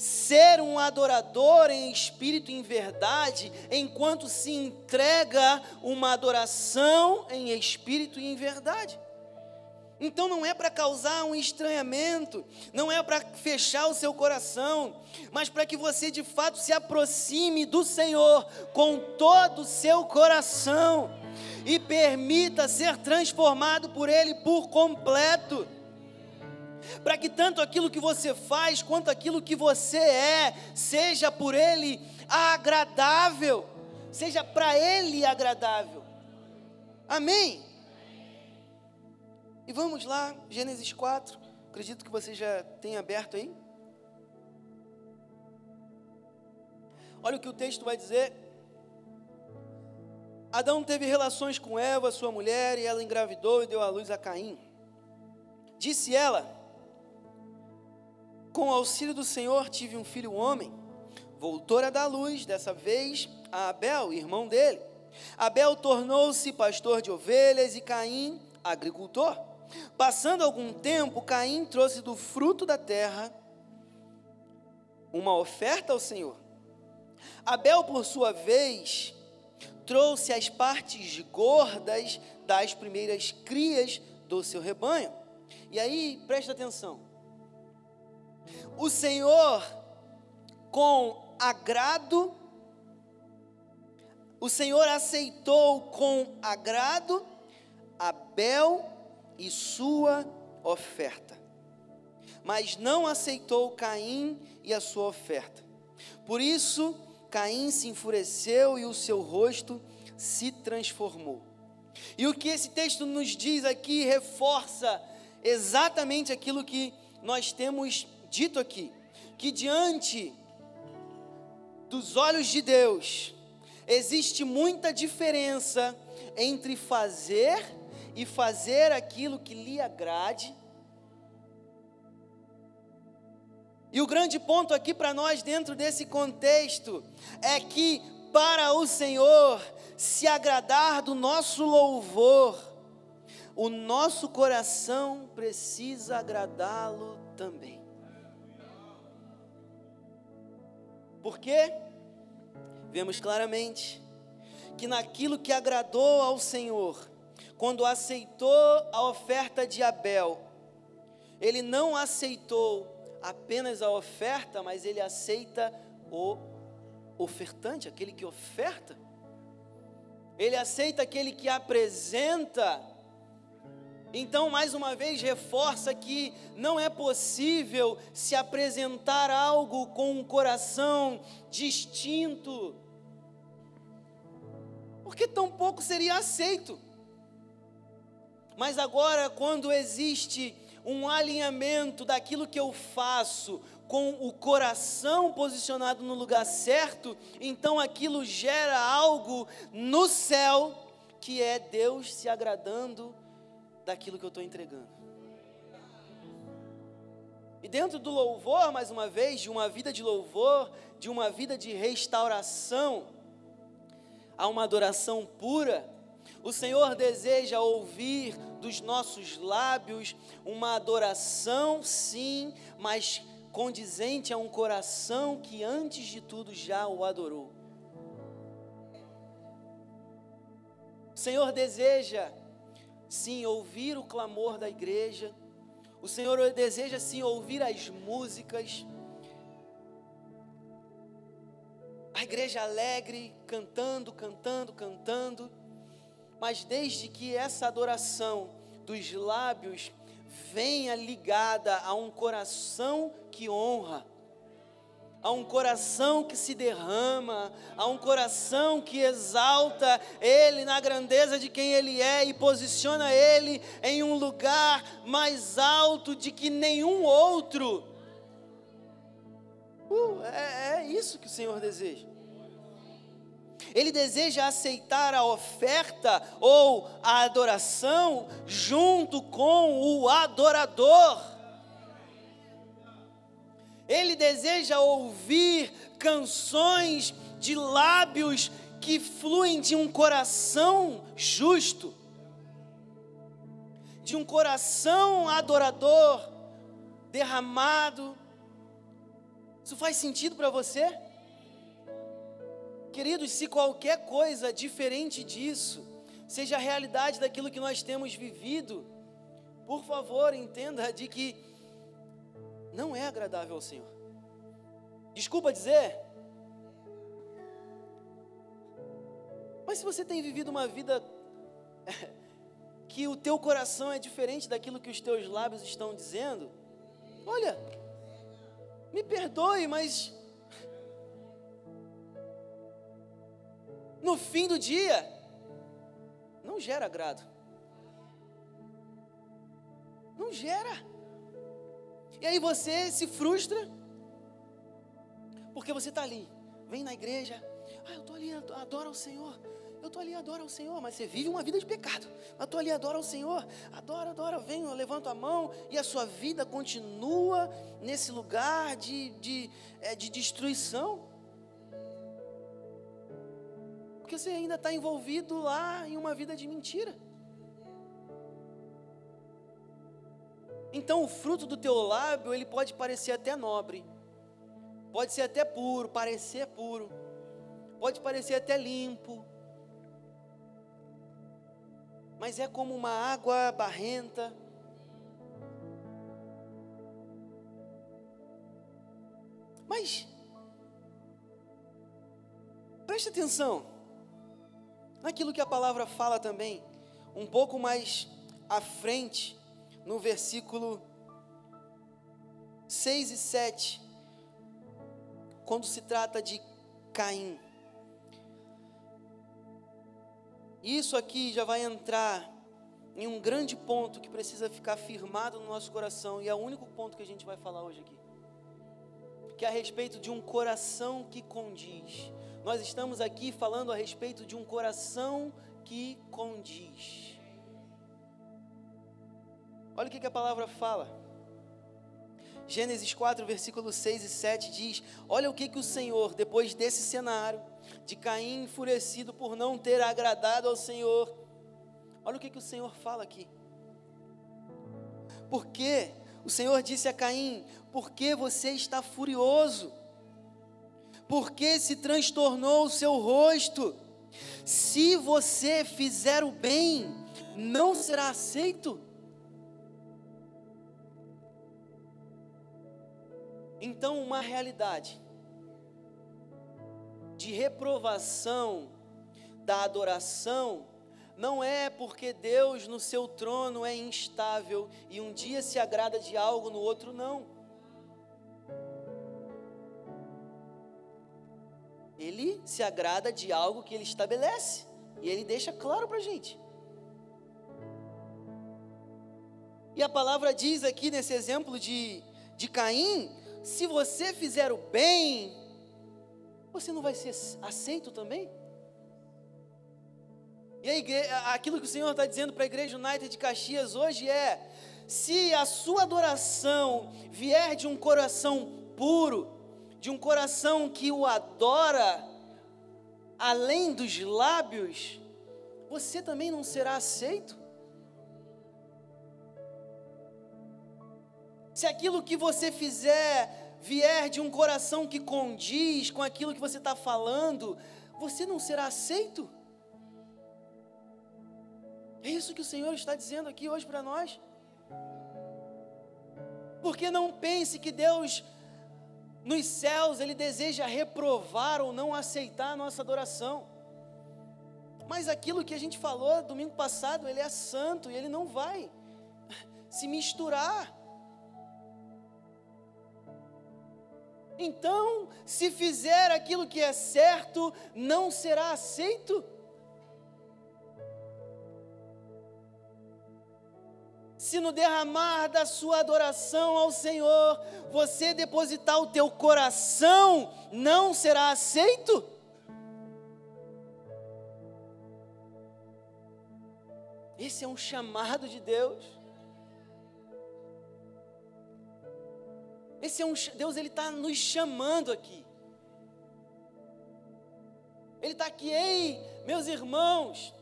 ser um adorador em espírito e em verdade, enquanto se entrega uma adoração em espírito e em verdade. Então não é para causar um estranhamento, não é para fechar o seu coração, mas para que você de fato se aproxime do Senhor com todo o seu coração e permita ser transformado por Ele por completo. Para que tanto aquilo que você faz quanto aquilo que você é seja por Ele agradável, seja para Ele agradável. Amém? E vamos lá, Gênesis 4. Acredito que você já tem aberto aí. Olha o que o texto vai dizer. Adão teve relações com Eva, sua mulher, e ela engravidou e deu à luz a Caim. Disse ela: Com o auxílio do Senhor tive um filho homem. Voltou a dar luz, dessa vez a Abel, irmão dele. Abel tornou-se pastor de ovelhas e Caim, agricultor. Passando algum tempo, Caim trouxe do fruto da terra uma oferta ao Senhor. Abel, por sua vez, trouxe as partes gordas das primeiras crias do seu rebanho. E aí, presta atenção. O Senhor, com agrado, o Senhor aceitou com agrado Abel e sua oferta. Mas não aceitou Caim e a sua oferta. Por isso, Caim se enfureceu e o seu rosto se transformou. E o que esse texto nos diz aqui reforça exatamente aquilo que nós temos dito aqui: que diante dos olhos de Deus, existe muita diferença entre fazer e fazer aquilo que lhe agrade. E o grande ponto aqui para nós, dentro desse contexto, é que para o Senhor se agradar do nosso louvor, o nosso coração precisa agradá-lo também. Porque vemos claramente que naquilo que agradou ao Senhor, quando aceitou a oferta de Abel, ele não aceitou apenas a oferta, mas ele aceita o ofertante, aquele que oferta. Ele aceita aquele que apresenta. Então, mais uma vez, reforça que não é possível se apresentar algo com um coração distinto, porque tão pouco seria aceito. Mas agora, quando existe um alinhamento daquilo que eu faço com o coração posicionado no lugar certo, então aquilo gera algo no céu que é Deus se agradando daquilo que eu estou entregando. E dentro do louvor, mais uma vez, de uma vida de louvor, de uma vida de restauração, há uma adoração pura o Senhor deseja ouvir dos nossos lábios uma adoração, sim, mas condizente a um coração que antes de tudo já o adorou. O Senhor deseja, sim, ouvir o clamor da igreja. O Senhor deseja, sim, ouvir as músicas. A igreja alegre, cantando, cantando, cantando mas desde que essa adoração dos lábios venha ligada a um coração que honra, a um coração que se derrama, a um coração que exalta Ele na grandeza de quem Ele é e posiciona Ele em um lugar mais alto de que nenhum outro. Uh, é, é isso que o Senhor deseja. Ele deseja aceitar a oferta ou a adoração junto com o adorador. Ele deseja ouvir canções de lábios que fluem de um coração justo, de um coração adorador derramado Isso faz sentido para você? Queridos, se qualquer coisa diferente disso seja a realidade daquilo que nós temos vivido, por favor, entenda de que não é agradável ao Senhor. Desculpa dizer, mas se você tem vivido uma vida que o teu coração é diferente daquilo que os teus lábios estão dizendo, olha, me perdoe, mas no fim do dia, não gera agrado. Não gera. E aí você se frustra, porque você está ali, vem na igreja, ah, eu estou ali, adoro o Senhor, eu estou ali, adoro ao Senhor, mas você vive uma vida de pecado. Eu estou ali, adoro ao Senhor, adora, adora, vem, eu levanto a mão e a sua vida continua nesse lugar de, de, é, de destruição. Porque você ainda está envolvido lá em uma vida de mentira. Então o fruto do teu lábio, ele pode parecer até nobre, pode ser até puro, parecer puro, pode parecer até limpo, mas é como uma água barrenta. Mas, preste atenção naquilo que a palavra fala também, um pouco mais à frente, no versículo 6 e 7, quando se trata de Caim. Isso aqui já vai entrar em um grande ponto que precisa ficar firmado no nosso coração, e é o único ponto que a gente vai falar hoje aqui. Que é a respeito de um coração que condiz. Nós estamos aqui falando a respeito de um coração que condiz. Olha o que, que a palavra fala. Gênesis 4, versículos 6 e 7 diz: Olha o que, que o Senhor, depois desse cenário, de Caim enfurecido por não ter agradado ao Senhor. Olha o que, que o Senhor fala aqui. Porque o Senhor disse a Caim: Por que você está furioso? Por que se transtornou o seu rosto? Se você fizer o bem, não será aceito? Então, uma realidade de reprovação da adoração não é porque Deus no seu trono é instável e um dia se agrada de algo, no outro não. Ele se agrada de algo que ele estabelece e ele deixa claro para a gente. E a palavra diz aqui nesse exemplo de, de Caim: se você fizer o bem, você não vai ser aceito também? E igreja, aquilo que o Senhor está dizendo para a Igreja United de Caxias hoje é: se a sua adoração vier de um coração puro, de um coração que o adora, além dos lábios, você também não será aceito. Se aquilo que você fizer vier de um coração que condiz com aquilo que você está falando, você não será aceito. É isso que o Senhor está dizendo aqui hoje para nós. Porque não pense que Deus nos céus ele deseja reprovar ou não aceitar a nossa adoração. Mas aquilo que a gente falou domingo passado, ele é santo e ele não vai se misturar Então, se fizer aquilo que é certo, não será aceito? Se no derramar da sua adoração ao Senhor, você depositar o teu coração, não será aceito? Esse é um chamado de Deus. Esse é um Deus, ele está nos chamando aqui. Ele está aqui, ei, meus irmãos,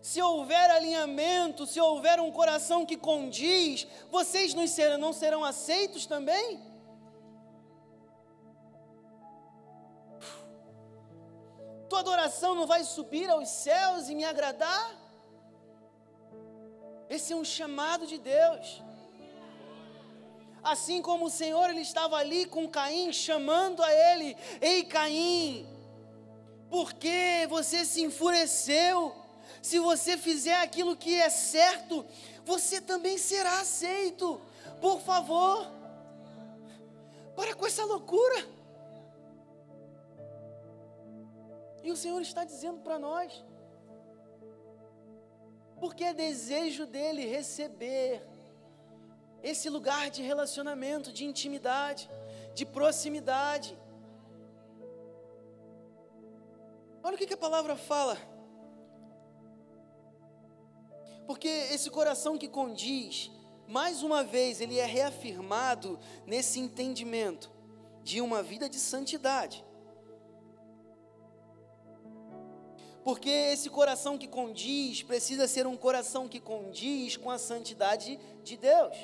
se houver alinhamento, se houver um coração que condiz, vocês não serão, não serão aceitos também? Tua adoração não vai subir aos céus e me agradar? Esse é um chamado de Deus. Assim como o Senhor ele estava ali com Caim, chamando a ele: Ei Caim, por que você se enfureceu? Se você fizer aquilo que é certo, você também será aceito. Por favor, para com essa loucura. E o Senhor está dizendo para nós, porque é desejo dele receber esse lugar de relacionamento, de intimidade, de proximidade. Olha o que, a palavra fala. Porque esse coração que condiz, mais uma vez, ele é reafirmado nesse entendimento de uma vida de santidade. Porque esse coração que condiz precisa ser um coração que condiz com a santidade de Deus.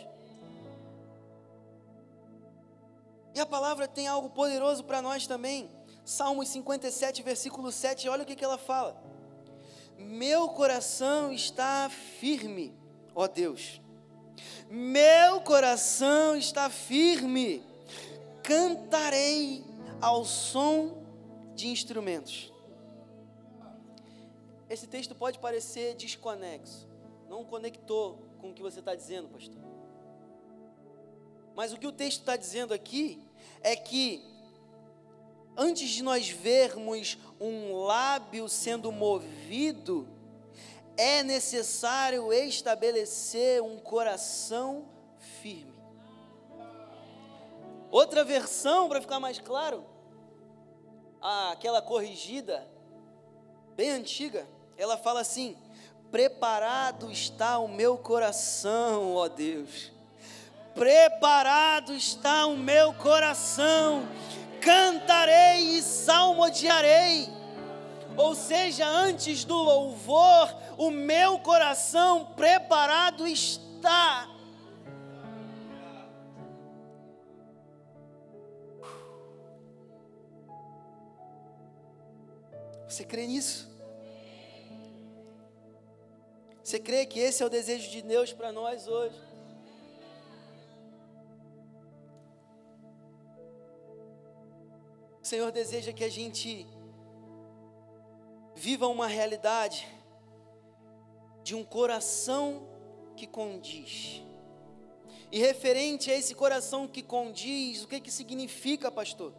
E a palavra tem algo poderoso para nós também. Salmos 57, versículo 7, olha o que, que ela fala. Meu coração está firme, ó Deus. Meu coração está firme. Cantarei ao som de instrumentos. Esse texto pode parecer desconexo, não conectou com o que você está dizendo, pastor. Mas o que o texto está dizendo aqui é que antes de nós vermos um lábio sendo movido, é necessário estabelecer um coração firme. Outra versão, para ficar mais claro, aquela corrigida, bem antiga, ela fala assim: Preparado está o meu coração, ó Deus preparado está o meu coração, cantarei e salmodiarei. Ou seja, antes do louvor, o meu coração preparado está. Você crê nisso? Você crê que esse é o desejo de Deus para nós hoje? O Senhor deseja que a gente viva uma realidade de um coração que condiz. E referente a esse coração que condiz, o que que significa, pastor?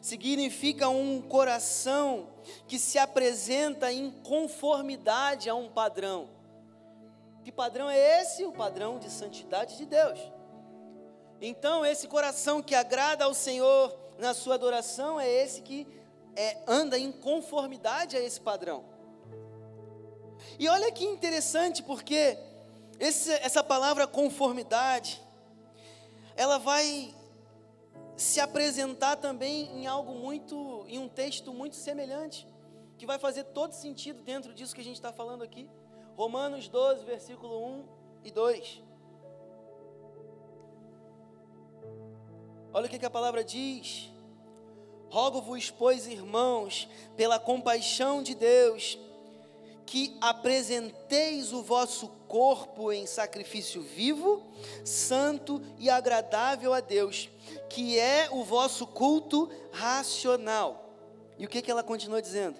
Significa um coração que se apresenta em conformidade a um padrão. Que padrão é esse? O padrão de santidade de Deus. Então, esse coração que agrada ao Senhor, na sua adoração é esse que é, anda em conformidade a esse padrão. E olha que interessante, porque esse, essa palavra conformidade, ela vai se apresentar também em algo muito, em um texto muito semelhante, que vai fazer todo sentido dentro disso que a gente está falando aqui. Romanos 12, versículo 1 e 2. Olha o que, que a palavra diz. Rogo-vos, pois, irmãos, pela compaixão de Deus, que apresenteis o vosso corpo em sacrifício vivo, santo e agradável a Deus, que é o vosso culto racional. E o que, que ela continua dizendo?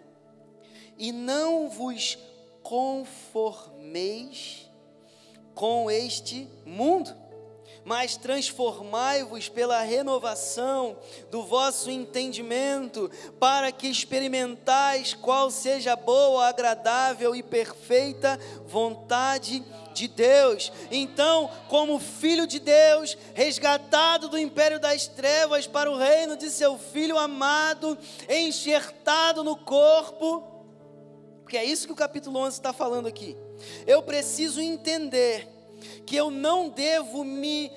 E não vos conformeis com este mundo, mas transformai-vos pela renovação do vosso entendimento, para que experimentais qual seja a boa, agradável e perfeita vontade de Deus. Então, como filho de Deus, resgatado do império das trevas para o reino de seu filho amado, enxertado no corpo, porque é isso que o capítulo 11 está falando aqui. Eu preciso entender que eu não devo me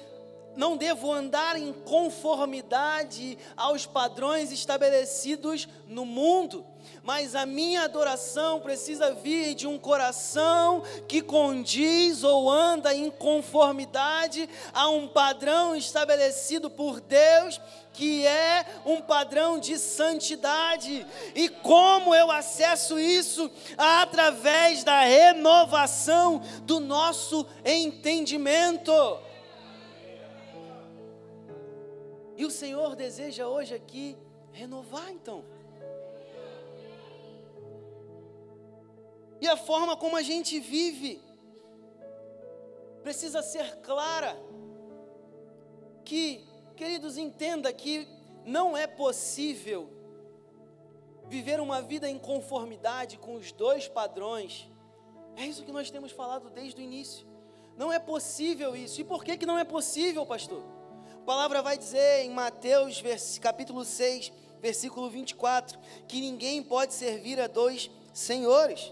não devo andar em conformidade aos padrões estabelecidos no mundo, mas a minha adoração precisa vir de um coração que condiz ou anda em conformidade a um padrão estabelecido por Deus, que é um padrão de santidade. E como eu acesso isso? Através da renovação do nosso entendimento. E o Senhor deseja hoje aqui renovar então. E a forma como a gente vive precisa ser clara. Que, queridos, entenda que não é possível viver uma vida em conformidade com os dois padrões. É isso que nós temos falado desde o início. Não é possível isso. E por que, que não é possível, pastor? A palavra vai dizer em Mateus capítulo 6, versículo 24, que ninguém pode servir a dois senhores.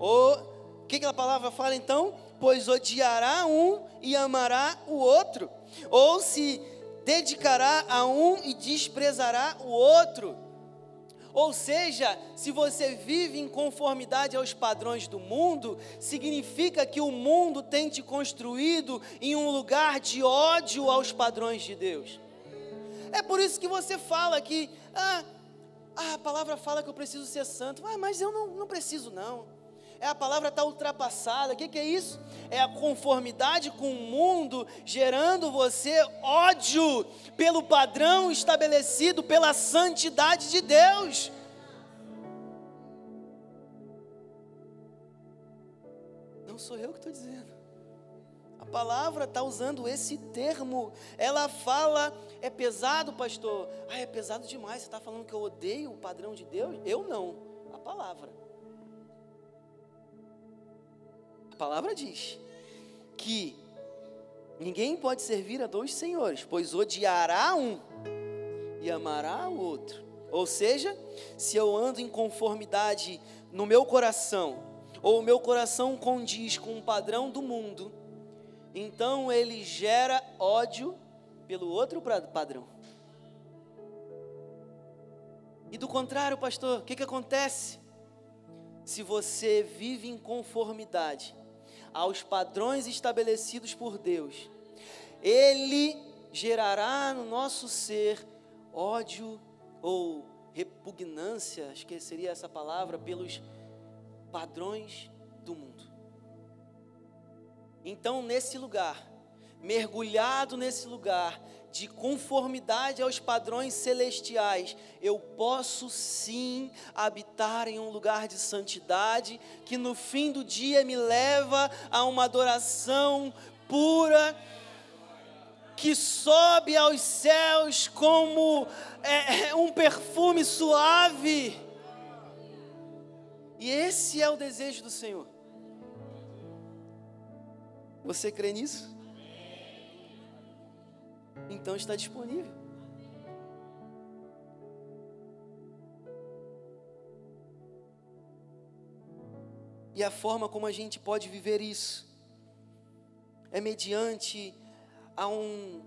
O que, que a palavra fala então? Pois odiará um e amará o outro. Ou se dedicará a um e desprezará o outro. Ou seja, se você vive em conformidade aos padrões do mundo, significa que o mundo tem te construído em um lugar de ódio aos padrões de Deus. É por isso que você fala que, ah, a palavra fala que eu preciso ser santo, ah, mas eu não, não preciso não. É a palavra está ultrapassada. O que, que é isso? É a conformidade com o mundo, gerando você ódio pelo padrão estabelecido pela santidade de Deus. Não sou eu que estou dizendo. A palavra está usando esse termo. Ela fala, é pesado, pastor. Ah, é pesado demais. Você está falando que eu odeio o padrão de Deus? Eu não. A palavra. Palavra diz que ninguém pode servir a dois senhores, pois odiará um e amará o outro. Ou seja, se eu ando em conformidade no meu coração, ou o meu coração condiz com um padrão do mundo, então ele gera ódio pelo outro padrão. E do contrário, pastor, o que, que acontece? Se você vive em conformidade aos padrões estabelecidos por Deus, Ele gerará no nosso ser ódio ou repugnância, acho que seria essa palavra, pelos padrões do mundo. Então, nesse lugar, mergulhado nesse lugar, de conformidade aos padrões celestiais, eu posso sim habitar em um lugar de santidade, que no fim do dia me leva a uma adoração pura, que sobe aos céus como é, é um perfume suave. E esse é o desejo do Senhor. Você crê nisso? Então está disponível. E a forma como a gente pode viver isso é mediante a um.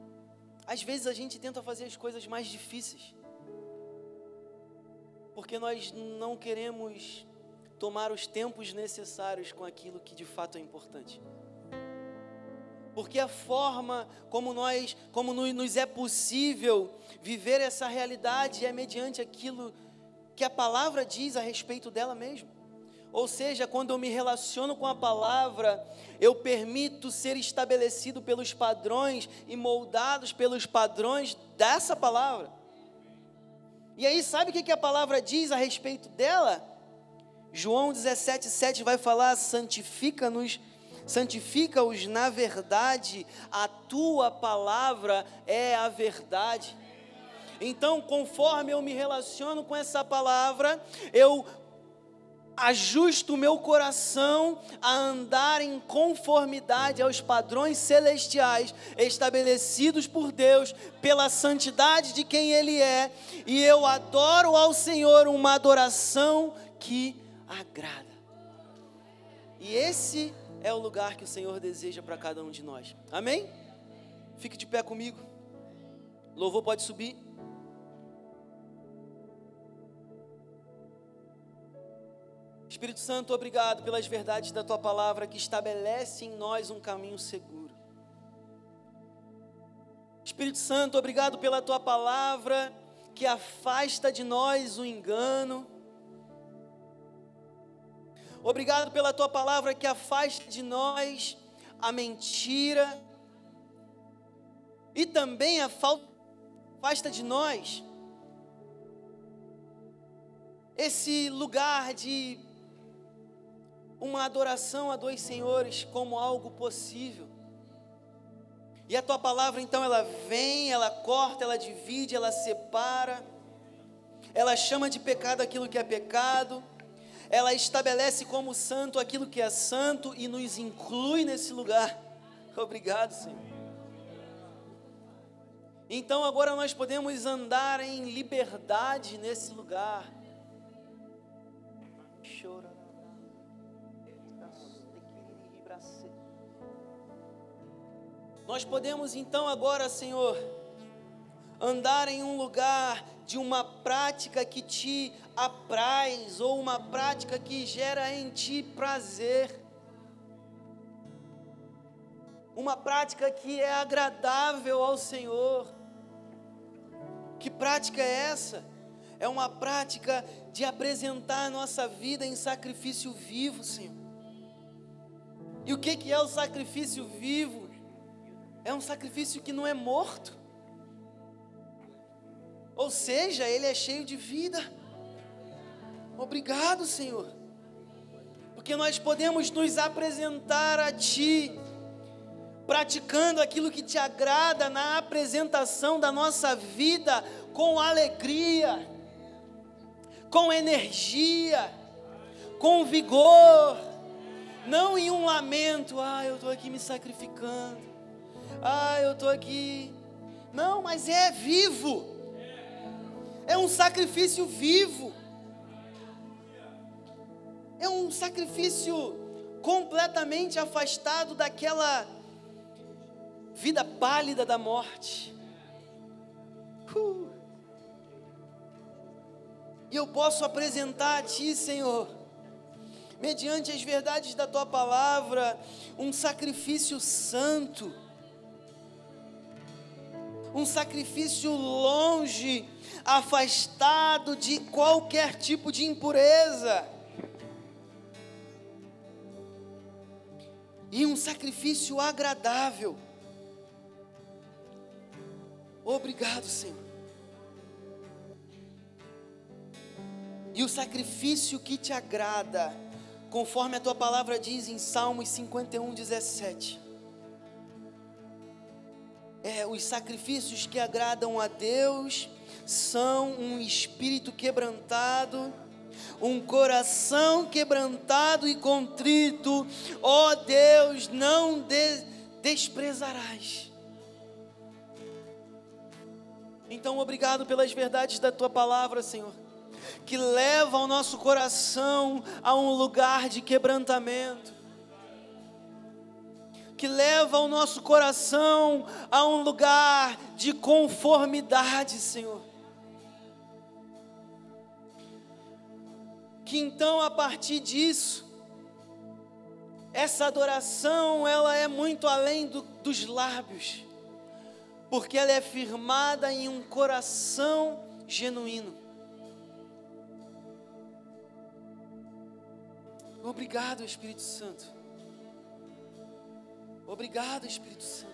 Às vezes a gente tenta fazer as coisas mais difíceis, porque nós não queremos tomar os tempos necessários com aquilo que de fato é importante porque a forma como nós, como nos é possível viver essa realidade é mediante aquilo que a palavra diz a respeito dela mesmo. Ou seja, quando eu me relaciono com a palavra, eu permito ser estabelecido pelos padrões e moldados pelos padrões dessa palavra. E aí, sabe o que a palavra diz a respeito dela? João 17,7 vai falar: santifica-nos santifica-os na verdade, a tua palavra é a verdade. Então, conforme eu me relaciono com essa palavra, eu ajusto o meu coração a andar em conformidade aos padrões celestiais estabelecidos por Deus, pela santidade de quem Ele é, e eu adoro ao Senhor uma adoração que agrada. E esse é o lugar que o Senhor deseja para cada um de nós. Amém? Fique de pé comigo. Louvor pode subir. Espírito Santo, obrigado pelas verdades da tua palavra que estabelece em nós um caminho seguro. Espírito Santo, obrigado pela tua palavra que afasta de nós o engano. Obrigado pela tua palavra que afasta de nós a mentira. E também a falta afasta de nós esse lugar de uma adoração a dois senhores como algo possível. E a tua palavra então ela vem, ela corta, ela divide, ela separa, ela chama de pecado aquilo que é pecado, ela estabelece como santo aquilo que é santo e nos inclui nesse lugar. Obrigado, Senhor. Então agora nós podemos andar em liberdade nesse lugar. Chora. Nós podemos então agora, Senhor, andar em um lugar de uma prática que te apraz ou uma prática que gera em ti prazer. Uma prática que é agradável ao Senhor. Que prática é essa? É uma prática de apresentar a nossa vida em sacrifício vivo, Senhor. E o que, é o sacrifício vivo? É um sacrifício que não é morto. Ou seja, ele é cheio de vida. Obrigado, Senhor. Porque nós podemos nos apresentar a Ti, praticando aquilo que te agrada na apresentação da nossa vida com alegria, com energia, com vigor, não em um lamento, ah, eu estou aqui me sacrificando, ah, eu estou aqui. Não, mas é vivo, é um sacrifício vivo, é um sacrifício completamente afastado daquela vida pálida da morte. Uh. E eu posso apresentar a Ti, Senhor, mediante as verdades da Tua palavra, um sacrifício santo, um sacrifício longe, afastado de qualquer tipo de impureza. E um sacrifício agradável. Obrigado, Senhor. E o sacrifício que te agrada, conforme a tua palavra diz em Salmos 51, 17. É, os sacrifícios que agradam a Deus são um espírito quebrantado, um coração quebrantado e contrito, ó oh Deus, não de, desprezarás. Então, obrigado pelas verdades da tua palavra, Senhor, que leva o nosso coração a um lugar de quebrantamento, que leva o nosso coração a um lugar de conformidade, Senhor. Que então, a partir disso, essa adoração, ela é muito além do, dos lábios porque ela é firmada em um coração genuíno. Obrigado, Espírito Santo. Obrigado, Espírito Santo.